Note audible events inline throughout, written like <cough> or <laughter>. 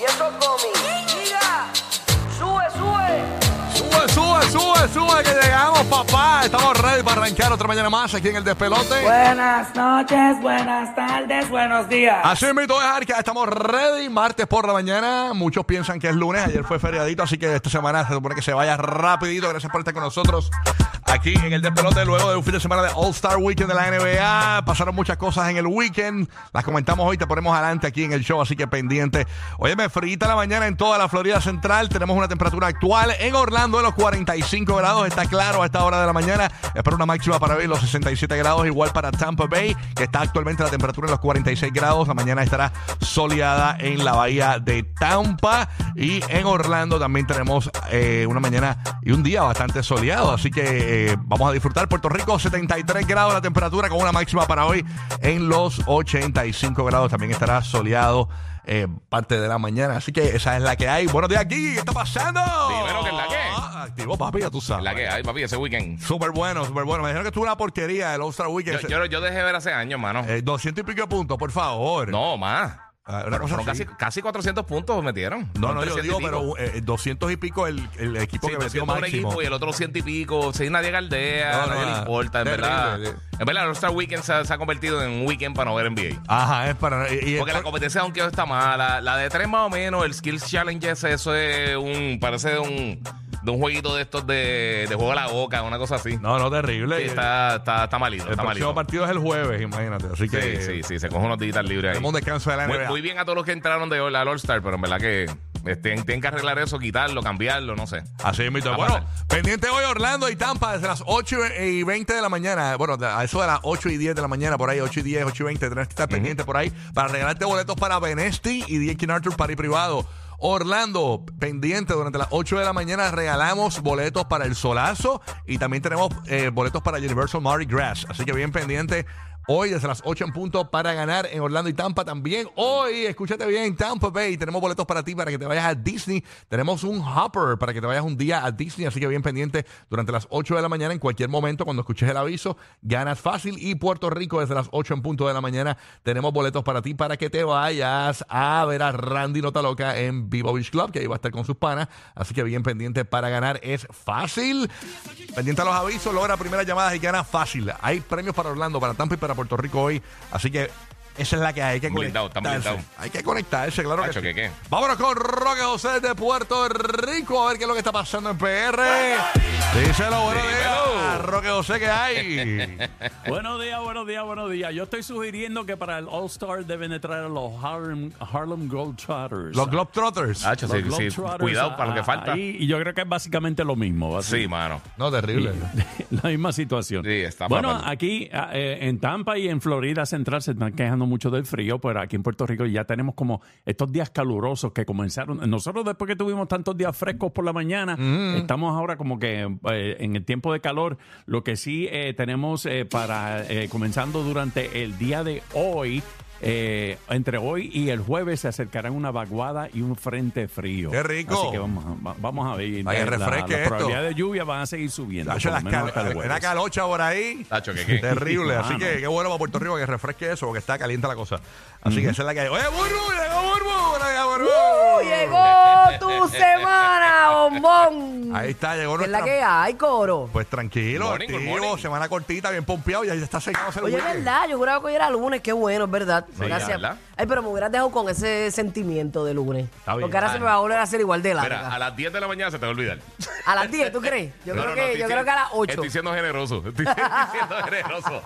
y eso comi. Diga, sube, sube. Sube, sube, sube, sube, que llegamos, papá. Estamos ready para arrancar otra mañana más aquí en el despelote. Buenas noches, buenas tardes, buenos días. Así mismo es, Arca. Estamos ready. Martes por la mañana. Muchos piensan que es lunes. Ayer fue feriadito, así que esta semana se supone que se vaya rapidito. Gracias por estar con nosotros aquí en el despelote. Luego de un fin de semana de All-Star Weekend de la NBA. Pasaron muchas cosas en el weekend. Las comentamos hoy. Te ponemos adelante aquí en el show, así que pendiente. Oye, me frita la mañana en toda la Florida Central. Tenemos una temperatura actual en Orlando de los 45 grados. Está claro a esta hora de la mañana. Espero una máxima para hoy los 67 grados. Igual para Tampa Bay, que está actualmente la temperatura en los 46 grados. La mañana estará soleada en la bahía de Tampa. Y en Orlando también tenemos eh, una mañana y un día bastante soleado. Así que eh, vamos a disfrutar. Puerto Rico, 73 grados la temperatura con una máxima para hoy en los 85 grados. También estará soleado. eh, parte de la mañana, así que esa es la que hay. Buenos días aquí, ¿qué está pasando? Dímelo, ¿qué es la que? Ah, Activo, papi, ya tú sabes. La que hay, papi, ese weekend. Súper bueno, súper bueno. Me dijeron que estuvo una porquería el All-Star Weekend. Yo, yo, yo dejé de ver hace años, mano. Eh, 200 y pico de puntos, por favor. No, más. Ah, una Pero cosa fueron así. casi, casi 400 puntos metieron. No, no, yo 300 digo, y pico. pero eh, 200 y pico el, el equipo Sí, que metió 200 un máximo. equipo y el otro 100 y pico. Si nadie galdea, No, no, nadie le nada. importa, en Terrible, verdad. En verdad, el All-Star Weekend se, se ha convertido en un weekend para no ver NBA. Ajá, es para... y- y- Porque la competencia de donkeo está mala. La de tres más o menos, el Skills Challenge ese, eso es un... Parece un, de un jueguito de estos de, de juego a la boca, una cosa así. no, no, terrible. Sí, está, está, está malito, el está próximo malito. partido es el jueves, imagínate. Así que Sí, sí, sí, se coge unos días libres ahí. tenemos un descanso de la Muy, NBA. muy bien a todos los que entraron de al All-Star, pero en verdad que eh, tienen, tienen que arreglar eso, quitarlo, cambiarlo, no sé. Así es, a Bueno, pendiente hoy Orlando y Tampa desde las 8 y 20 de la mañana. Bueno, a eso de las 8 y 10 de la mañana, por ahí, 8 y 10, 8 y 20. Tienes que estar pendiente por ahí para regalarte boletos para Benesti y D.King Arthur Party Privado. Orlando, pendiente, durante las 8 de la mañana regalamos boletos para el Solazo y también tenemos eh, boletos para Universal Mardi Gras. Así que bien pendiente. Hoy desde las 8 en punto para ganar en Orlando y Tampa también. Hoy, escúchate bien, Tampa Bay. Tenemos boletos para ti para que te vayas a Disney. Tenemos un hopper para que te vayas un día a Disney. Así que bien pendiente durante las 8 de la mañana. En cualquier momento, cuando escuches el aviso, ganas fácil. Y Puerto Rico desde las 8 en punto de la mañana. Tenemos boletos para ti para que te vayas a ver a Randy Nota Loca en Vivo Beach Club, que ahí va a estar con sus panas. Así que bien pendiente para ganar. Es fácil. Pendiente a los avisos, logra primeras llamadas y gana fácil. Hay premios para Orlando, para Tampa y para Puerto Rico hoy. Así que esa es la que hay. Que Blindado, conectarse. Hay que conectarse, claro que Hacho, sí. Vámonos con Roque José de Puerto Rico a ver qué es lo que está pasando en PR. Díselo, buenos Dímelo. días. Roque José, ¿qué hay? <laughs> Buenos días, buenos días, buenos días. Yo estoy sugiriendo que para el All-Star deben entrar a los Harlem, Harlem Globetrotters. Los Globetrotters. Hacho, sí, Los sí, Globetrotters, cuidado para lo que ah, falta. ahí, y yo creo que es básicamente lo mismo. así. Sí, mano. No, terrible. <laughs> La misma situación. Sí, está bueno, aquí ah, eh, en Tampa y en Florida Central se están quejando mucho del frío, pero aquí en Puerto Rico ya tenemos como estos días calurosos que comenzaron. Nosotros después que tuvimos tantos días frescos por la mañana, estamos ahora como que eh, en el tiempo de calor. Lo que sí eh, tenemos eh, para comenzando durante el día de hoy. Eh, entre hoy y el jueves se acercarán una vaguada y un frente frío. ¡Qué rico! Así que vamos, a- va- vamos a ver. Vaya, Eh, la- refresque las esto. probabilidades de lluvia van a seguir subiendo. Las menos cal- jueves. calocha por ahí. Tacho, ¿qué, qué? Terrible. Así que qué bueno para Puerto Rico que refresque eso, porque está caliente la cosa. Así que esa es la que hay. ¡Oye, Burbu! ¡Llegó Burbu! ¡Buenos días, Burbu! ¡Uh, llegó tu <laughs> semana, bombón! Ahí está, llegó ¿Qué es la nuestra... que hay, coro? Pues tranquilo, Morning, good activo, morning. semana cortita, bien pompeado, ya está secado Oye, es verdad, yo juraba que hoy era lunes, qué bueno, es verdad. Gracias. ¿verdad? Ay, pero me hubieras dejado con ese sentimiento de lunes. Está bien. Porque ahora se me va a volver a hacer igual de Mira, a larga. las 10 de la mañana se te va a olvidar. A las 10, ¿tú crees? Yo No, creo no, no, que, estoy yo creo que a las 8. Estoy siendo generoso. Estoy, <laughs> siendo generoso.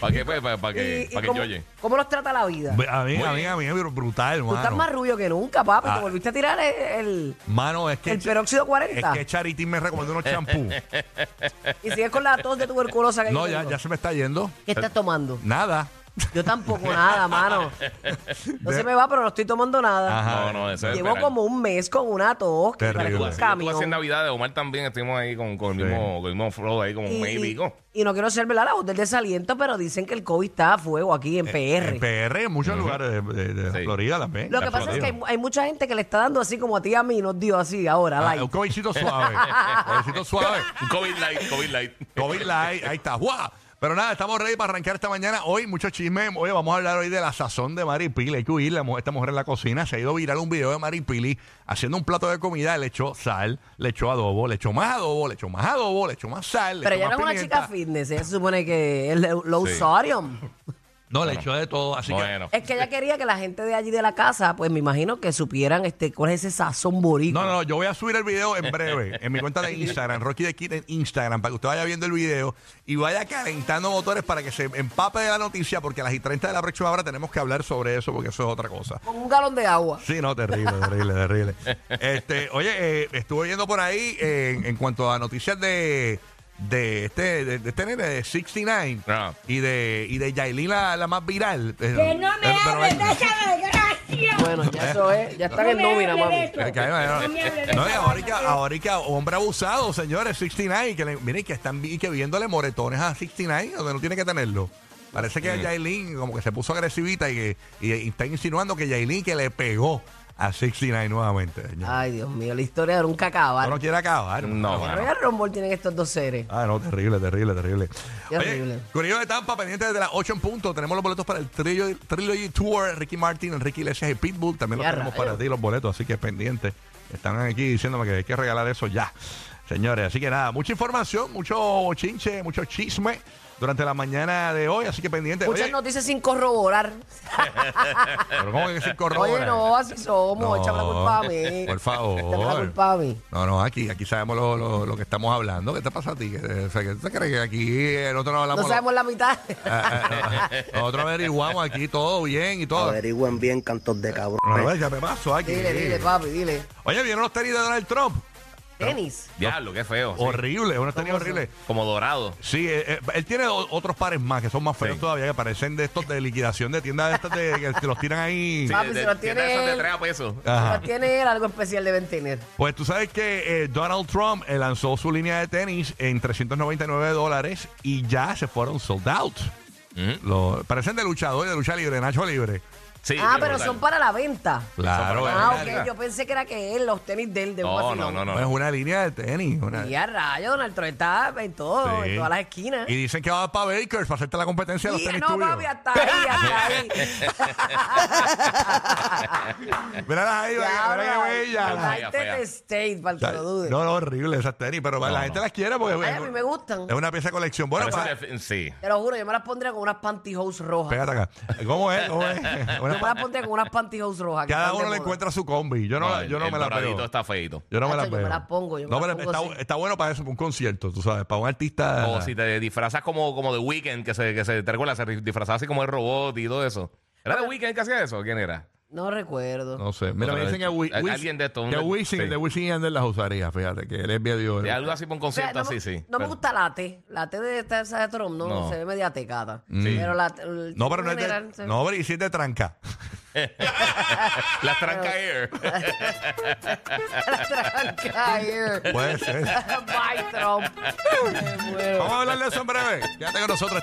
¿Para qué? Pues, para, para que, para que cómo, yo oye. cómo nos trata la vida? A mí, a mí, a mí, es brutal, Tú estás mano. más rubio que nunca, papi. Ah. Te volviste a tirar el, el- Mano, es que... el peróxido 40. Es que Charity me recomendó unos champú. <laughs> Y sigues con la tos de tuberculosa que No, ya, tengo. ya se me está yendo. ¿Qué estás tomando? Nada. Yo tampoco nada, mano. No se me va, pero no estoy tomando nada. Ajá. No, no, eso es Llevo esperar. como un mes con una tos que Terrible. parece un Yo estuve así en camión. Navidad, Omar también estuvimos ahí con, con, el, mismo, con el mismo flow ahí, como un mes y pico. y no quiero ser ¿verdad? la voz del desaliento, pero dicen que el COVID está a fuego aquí en PR. En PR, en muchos lugares de, de- de Sí. Florida también. Lo que La pasa es que hay, hay mucha gente que le está dando así como a ti y a mí nos dio así ahora. Ah, like. un COVIDcito suave. COVIDcito suave. <laughs> Un COVID light, COVID light. COVID light, ahí está. ¡Guau! Pero nada, estamos ready para arrancar esta mañana. Hoy, mucho chisme. Hoy vamos a hablar hoy de la sazón de Mari Pili. Hay que huir, la mujer- esta mujer en la cocina. Se ha ido viral un video de Mari Pili haciendo un plato de comida. Le echó sal, le echó adobo, le echó más adobo, le echó más adobo, le echó más sal. le Pero ella no es una chica fitness, ella se supone que es low low Sí. sodium. No, le echó de todo. Así que Bueno. Es que ella quería que la gente de allí de la casa, pues me imagino que supieran este cuál es ese sazón boricua. No, no, no, yo voy a subir el video en breve en mi cuenta de Instagram, <laughs> Rocky de Kid en Instagram, para que usted vaya viendo el video y vaya calentando motores para que se empape de la noticia, porque a las y 30 de la próxima hora tenemos que hablar sobre eso, porque eso es otra cosa. Con un galón de agua. Sí, no, terrible, terrible, terrible. <laughs> Este, oye, eh, estuve viendo por ahí eh, en, en cuanto a noticias de de este de, de este nene de 69 Ah. y de y de Yailin la, la más viral. Que no me hables de esa desgracia. Bueno, ya eso es, ya están No en me nómina, hable de mami. eso. Eh, que hay- No me hable de No, y esa ahorita, vaina. ahorita, hombre abusado, señores, 69, que le, miren que están vi- que viéndole moretones a 69, donde no tiene que tenerlo. Parece que Yailin como que se puso agresivita y, que, y, y está insinuando que Yailin que le pegó a 69 nuevamente. señor. Ay, Dios mío, la historia de nunca acabar. no, no quiere acabar. No, ¿Qué mano. Royal Rumble tienen estos dos seres? Ah, no, terrible, terrible, terrible. Qué horrible. Corillo de Tampa, pendiente desde las 8 en punto. Tenemos los boletos para el Trilogy, Trilogy Tour. Ricky Martin, Enrique Iglesias y Pitbull. También los Ya, tenemos rayos. para ti, los boletos. Así que pendiente. Están aquí diciéndome que hay que regalar eso ya. Señores, así que nada, mucha información, mucho chinche, mucho chisme durante la mañana de hoy. Así que pendiente. Muchas Oye, noticias sin corroborar. <laughs> pero ¿cómo que se incorpora? Oye, no, así somos. No, Échame la culpa a mí. por favor. Échame la culpa a mí. No, no, aquí, aquí sabemos lo, lo- lo que estamos hablando. ¿Qué te pasa a ti? ¿Qué- o sea, ¿Qué te crees que aquí eh, nosotros no hablamos? No sabemos la mitad. No. <laughs> Nosotros averiguamos aquí todo bien y todo. Averigüen bien, cantos de cabrón. No, a ver, ¿qué me pasó aquí? dile, dile, papi, dile. Oye, ¿vieron los tenis de Donald Trump? Tenis. Diablo, qué feo. sí. Horrible, unos tenis horribles. Como dorado. Sí, eh, eh, él tiene o- otros pares más que son más feos Sí. todavía, que parecen de estos de liquidación de tiendas de estas de, que te los tiran ahí. Papi, De- se de- lo tiene tiene esas de él. 3 a pesos. Ajá. Tiene él, algo especial deben tener. Pues tú sabes que eh, Donald Trump eh, lanzó su línea de tenis en 399 dólares y ya se fueron sold out. Ujú. Parecen de luchador, de lucha libre, Nacho Libre. Sí, ah, pero brutal. son para la venta. Claro, Ah, ok. Yo pensé que era que él, los tenis de él, de un No, no, vacilón. no, no. es una línea de tenis. una- Y a rayo, Donald Trump está en todo, Sí. en todas las esquinas. Y dicen que va para Bakers para hacerte la competencia de los Y tenis no, tuyos. papi, hasta ahí, hasta ahí. <laughs> <laughs> Míralas ahí, mira qué bella. Fea. States, para que lo dude. No, no, horrible esas tenis, pero la gente las quiere porque Ay, a mí me gustan. es una pieza de colección. Bueno, Parece pa- de- sí. Te lo juro, yo me las pondría con unas pantyhose rojas. pégate acá. ¿Cómo es? ¿Cómo es? Una <laughs> me las pondría con unas pantyhose rojas. que cada están de uno le moda. encuentra su combi. Yo no, la- yo no me la doradito veo. está feito. Yo no me la yo veo. me las pongo, yo me no, las pero pongo está, así. está bueno para eso, para un concierto, tú sabes, para un artista. O si te disfrazas como, como de Weekend, que se, que se te recuerda, se disfrazaba así como el robot y todo eso. ¿Era de Weekend que hacía eso? ¿Quién era? No recuerdo. No sé. Mira, me dicen que. Wi- Al- Wisin- alguien de estos, Que un- Wisin, sí. el de Wisin y Yandel las usaría, fíjate, que él es medio. De algo así para un O sea, concierto no me, así, sí. no me Pero- gusta la T. La T de esta esa de Trump no, No. se ve media tecata. Sí. Pero la el No, pero no es general de. se- No, pero y si es de tranca. <laughs> Las tranca air. <laughs> Tranca air. Puede ser. <laughs> Bye, Trump. Me muero. Vamos a hablar de eso en breve. Quédate con nosotros.